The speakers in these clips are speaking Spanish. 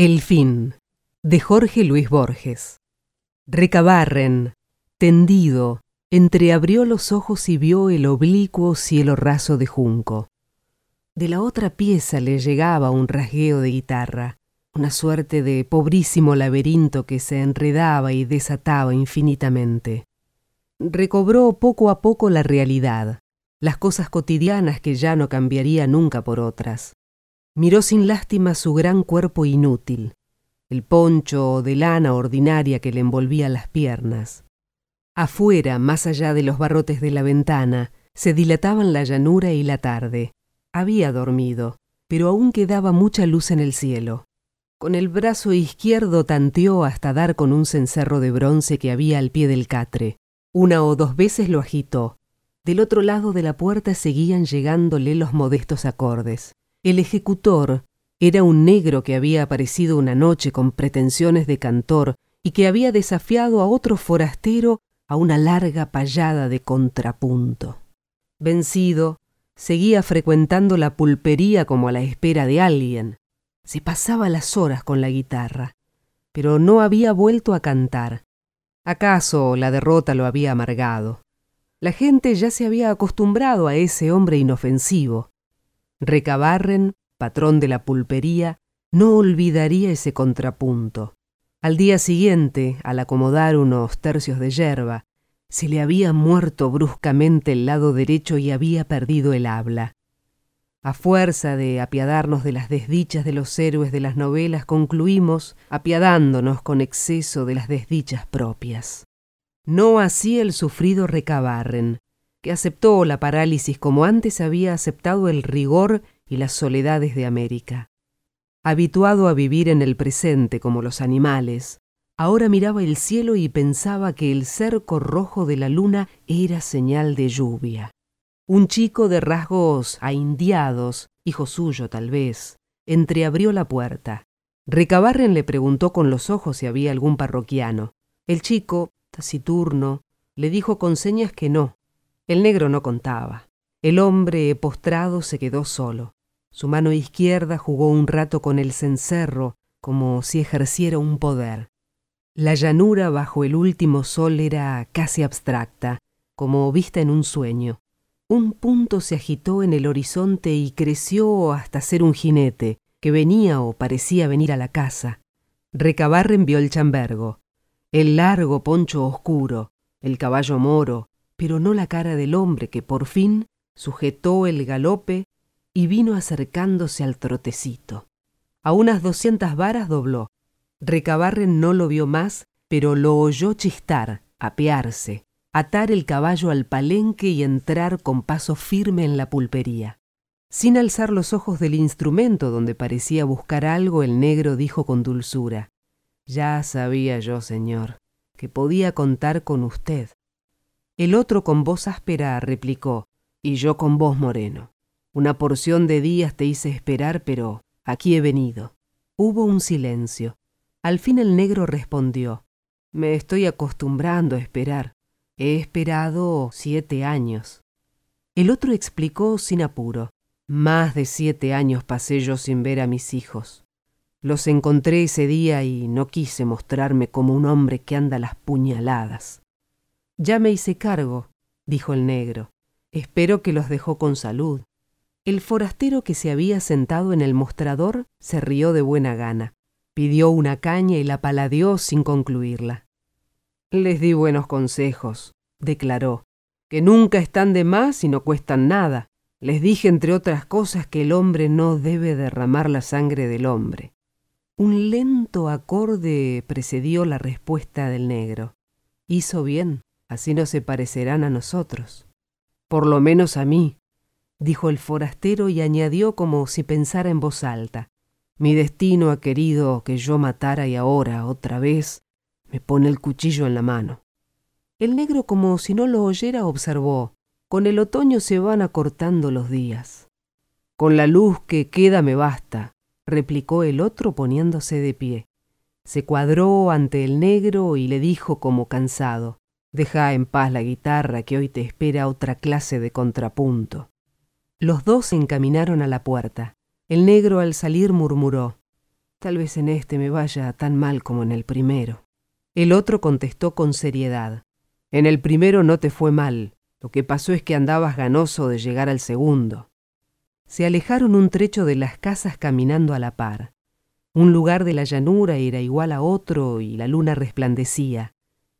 El fin de Jorge Luis Borges. Recabarren, tendido, entreabrió los ojos y vio el oblicuo cielo raso de junco. De la otra pieza le llegaba un rasgueo de guitarra, una suerte de pobrísimo laberinto que se enredaba y desataba infinitamente. Recobró poco a poco la realidad, las cosas cotidianas que ya no cambiaría nunca por otras. Miró sin lástima su gran cuerpo inútil, el poncho de lana ordinaria que le envolvía las piernas. Afuera, más allá de los barrotes de la ventana, se dilataban la llanura y la tarde. Había dormido, pero aún quedaba mucha luz en el cielo. Con el brazo izquierdo tanteó hasta dar con un cencerro de bronce que había al pie del catre. Una o dos veces lo agitó. Del otro lado de la puerta seguían llegándole los modestos acordes. El ejecutor era un negro que había aparecido una noche con pretensiones de cantor y que había desafiado a otro forastero a una larga payada de contrapunto. Vencido, seguía frecuentando la pulpería como a la espera de alguien. Se pasaba las horas con la guitarra, pero no había vuelto a cantar. ¿Acaso la derrota lo había amargado? La gente ya se había acostumbrado a ese hombre inofensivo. Recabarren patrón de la pulpería, no olvidaría ese contrapunto. Al día siguiente, al acomodar unos tercios de yerba, se le había muerto bruscamente el lado derecho y había perdido el habla. A fuerza de apiadarnos de las desdichas de los héroes de las novelas, concluimos apiadándonos con exceso de las desdichas propias. No así el sufrido Recabarren, que aceptó la parálisis como antes había aceptado el rigor y las soledades de América. Habituado a vivir en el presente como los animales, ahora miraba el cielo y pensaba que el cerco rojo de la luna era señal de lluvia. Un chico de rasgos aindiados, hijo suyo tal vez, entreabrió la puerta. Recabarren le preguntó con los ojos si había algún parroquiano. El chico, taciturno, le dijo con señas que no. El negro no contaba. El hombre postrado se quedó solo. Su mano izquierda jugó un rato con el cencerro, como si ejerciera un poder. La llanura bajo el último sol era casi abstracta, como vista en un sueño. Un punto se agitó en el horizonte y creció hasta ser un jinete, que venía o parecía venir a la casa. Recabarren vio el chambergo, el largo poncho oscuro, el caballo moro, pero no la cara del hombre que por fin sujetó el galope y vino acercándose al trotecito. A unas doscientas varas dobló. Recabarren no lo vio más, pero lo oyó chistar, apearse, atar el caballo al palenque y entrar con paso firme en la pulpería. Sin alzar los ojos del instrumento donde parecía buscar algo, el negro dijo con dulzura, Ya sabía yo, señor, que podía contar con usted. El otro con voz áspera replicó, Y yo con voz moreno. Una porción de días te hice esperar, pero aquí he venido. Hubo un silencio. Al fin el negro respondió, Me estoy acostumbrando a esperar. He esperado siete años. El otro explicó sin apuro, Más de siete años pasé yo sin ver a mis hijos. Los encontré ese día y no quise mostrarme como un hombre que anda las puñaladas. Ya me hice cargo, dijo el negro. Espero que los dejó con salud. El forastero que se había sentado en el mostrador se rió de buena gana. Pidió una caña y la paladeó sin concluirla. Les di buenos consejos, declaró, que nunca están de más y no cuestan nada. Les dije, entre otras cosas, que el hombre no debe derramar la sangre del hombre. Un lento acorde precedió la respuesta del negro. Hizo bien, así no se parecerán a nosotros. Por lo menos a mí, dijo el forastero y añadió como si pensara en voz alta. Mi destino ha querido que yo matara y ahora, otra vez, me pone el cuchillo en la mano. El negro, como si no lo oyera, observó. Con el otoño se van acortando los días. Con la luz que queda me basta, replicó el otro poniéndose de pie. Se cuadró ante el negro y le dijo como cansado, Deja en paz la guitarra que hoy te espera otra clase de contrapunto. Los dos se encaminaron a la puerta. El negro al salir murmuró, Tal vez en este me vaya tan mal como en el primero. El otro contestó con seriedad. En el primero no te fue mal. Lo que pasó es que andabas ganoso de llegar al segundo. Se alejaron un trecho de las casas caminando a la par. Un lugar de la llanura era igual a otro y la luna resplandecía.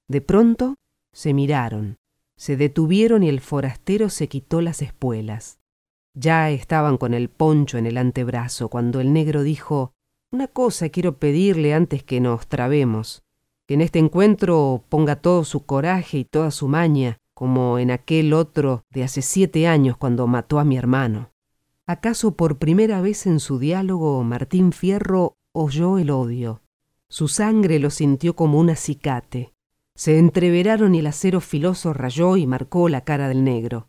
De pronto se miraron, se detuvieron y el forastero se quitó las espuelas. Ya estaban con el poncho en el antebrazo cuando el negro dijo Una cosa quiero pedirle antes que nos trabemos, que en este encuentro ponga todo su coraje y toda su maña, como en aquel otro de hace siete años cuando mató a mi hermano. ¿Acaso por primera vez en su diálogo Martín Fierro oyó el odio? Su sangre lo sintió como un acicate. Se entreveraron y el acero filoso rayó y marcó la cara del negro.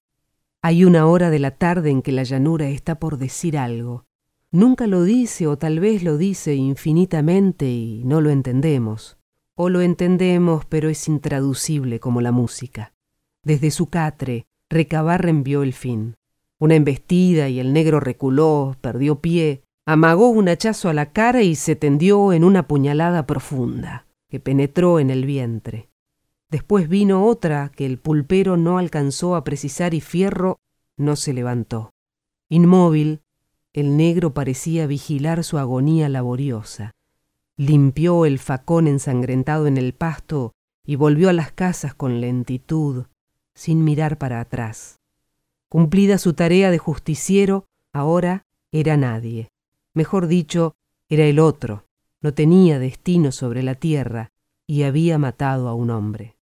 Hay una hora de la tarde en que la llanura está por decir algo. Nunca lo dice o tal vez lo dice infinitamente y no lo entendemos. O lo entendemos pero es intraducible como la música. Desde su catre, Recabarren vio el fin una embestida y el negro reculó, perdió pie, amagó un hachazo a la cara y se tendió en una puñalada profunda, que penetró en el vientre. Después vino otra que el pulpero no alcanzó a precisar y Fierro no se levantó. Inmóvil, el negro parecía vigilar su agonía laboriosa. Limpió el facón ensangrentado en el pasto y volvió a las casas con lentitud, sin mirar para atrás. Cumplida su tarea de justiciero, ahora era nadie. Mejor dicho, era el otro. No tenía destino sobre la tierra y había matado a un hombre.